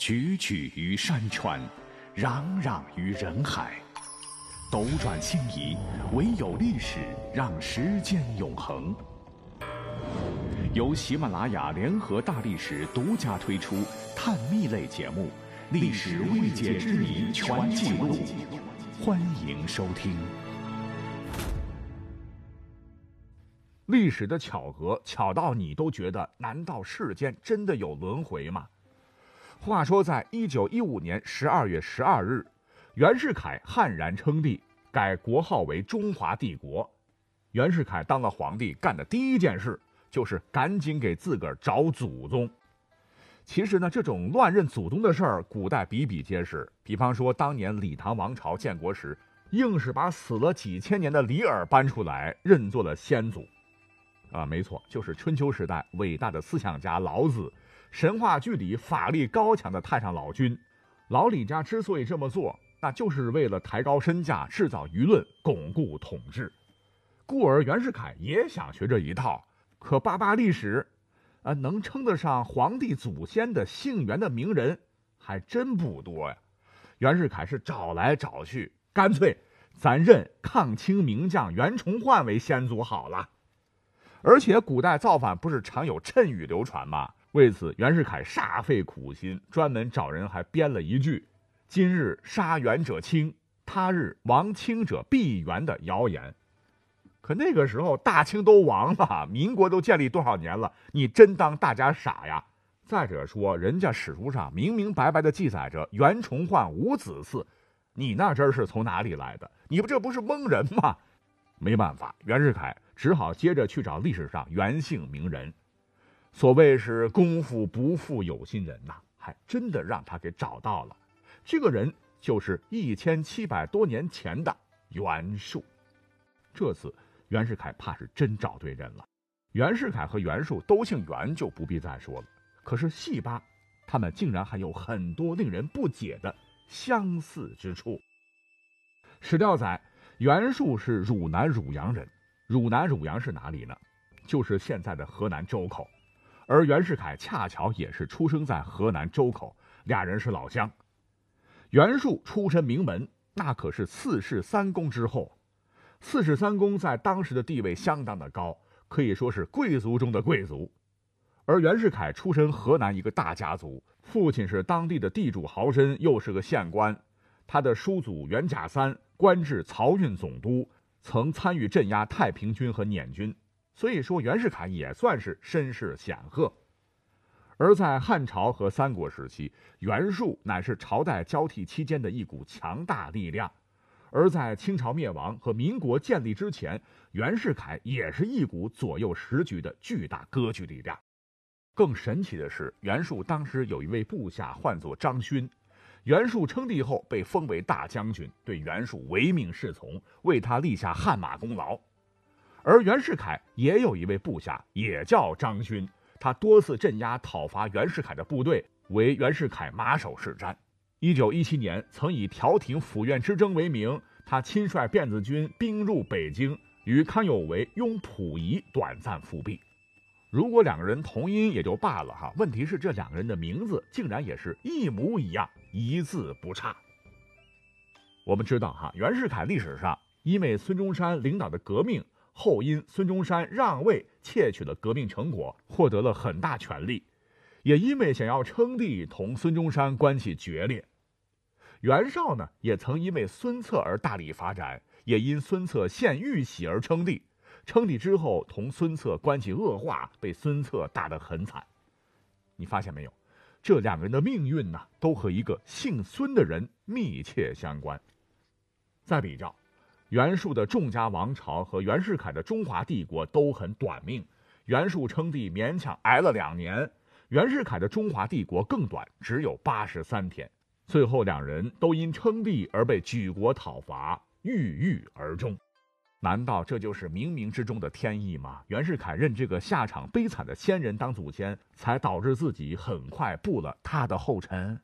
踽踽于山川，攘攘于人海，斗转星移，唯有历史让时间永恒。由喜马拉雅联合大历史独家推出探秘类节目《历史未解之谜全记录》，欢迎收听。历史的巧合，巧到你都觉得，难道世间真的有轮回吗？话说，在一九一五年十二月十二日，袁世凯悍然称帝，改国号为中华帝国。袁世凯当了皇帝，干的第一件事就是赶紧给自个儿找祖宗。其实呢，这种乱认祖宗的事儿，古代比比皆是。比方说，当年李唐王朝建国时，硬是把死了几千年的李耳搬出来认作了先祖。啊，没错，就是春秋时代伟大的思想家老子。神话剧里法力高强的太上老君，老李家之所以这么做，那就是为了抬高身价、制造舆论、巩固统治。故而袁世凯也想学这一套，可扒扒历史，啊，能称得上皇帝祖先的姓袁的名人还真不多呀。袁世凯是找来找去，干脆咱认抗清名将袁崇焕为先祖好了。而且古代造反不是常有谶语流传吗？为此，袁世凯煞费苦心，专门找人还编了一句“今日杀袁者清，他日亡清者必袁”的谣言。可那个时候大清都亡了，民国都建立多少年了？你真当大家傻呀？再者说，人家史书上明明白白的记载着袁崇焕无子嗣，你那真是从哪里来的？你不这不是蒙人吗？没办法，袁世凯只好接着去找历史上袁姓名人。所谓是功夫不负有心人呐，还真的让他给找到了。这个人就是一千七百多年前的袁术。这次袁世凯怕是真找对人了。袁世凯和袁术都姓袁，就不必再说了。可是细扒，他们竟然还有很多令人不解的相似之处。史料载，袁术是汝南汝阳人。汝南汝阳是哪里呢？就是现在的河南周口。而袁世凯恰巧也是出生在河南周口，俩人是老乡。袁术出身名门，那可是四世三公之后。四世三公在当时的地位相当的高，可以说是贵族中的贵族。而袁世凯出身河南一个大家族，父亲是当地的地主豪绅，又是个县官。他的叔祖袁甲三官至漕运总督，曾参与镇压太平军和捻军。所以说，袁世凯也算是身世显赫。而在汉朝和三国时期，袁术乃是朝代交替期间的一股强大力量；而在清朝灭亡和民国建立之前，袁世凯也是一股左右时局的巨大割据力量。更神奇的是，袁术当时有一位部下，唤作张勋。袁术称帝后，被封为大将军，对袁术唯命是从，为他立下汗马功劳。而袁世凯也有一位部下，也叫张勋，他多次镇压讨伐袁世凯的部队，为袁世凯马首是瞻。一九一七年，曾以调停府院之争为名，他亲率辫子军兵入北京，与康有为、拥溥仪短暂复辟。如果两个人同音也就罢了哈，问题是这两个人的名字竟然也是一模一样，一字不差。我们知道哈，袁世凯历史上因为孙中山领导的革命。后因孙中山让位，窃取了革命成果，获得了很大权力；也因为想要称帝，同孙中山关系决裂。袁绍呢，也曾因为孙策而大力发展，也因孙策献玉玺而称帝。称帝之后，同孙策关系恶化，被孙策打得很惨。你发现没有？这两个人的命运呢，都和一个姓孙的人密切相关。再比较。袁术的众家王朝和袁世凯的中华帝国都很短命，袁术称帝勉强挨了两年，袁世凯的中华帝国更短，只有八十三天。最后两人都因称帝而被举国讨伐，郁郁而终。难道这就是冥冥之中的天意吗？袁世凯认这个下场悲惨的先人当祖先，才导致自己很快步了他的后尘。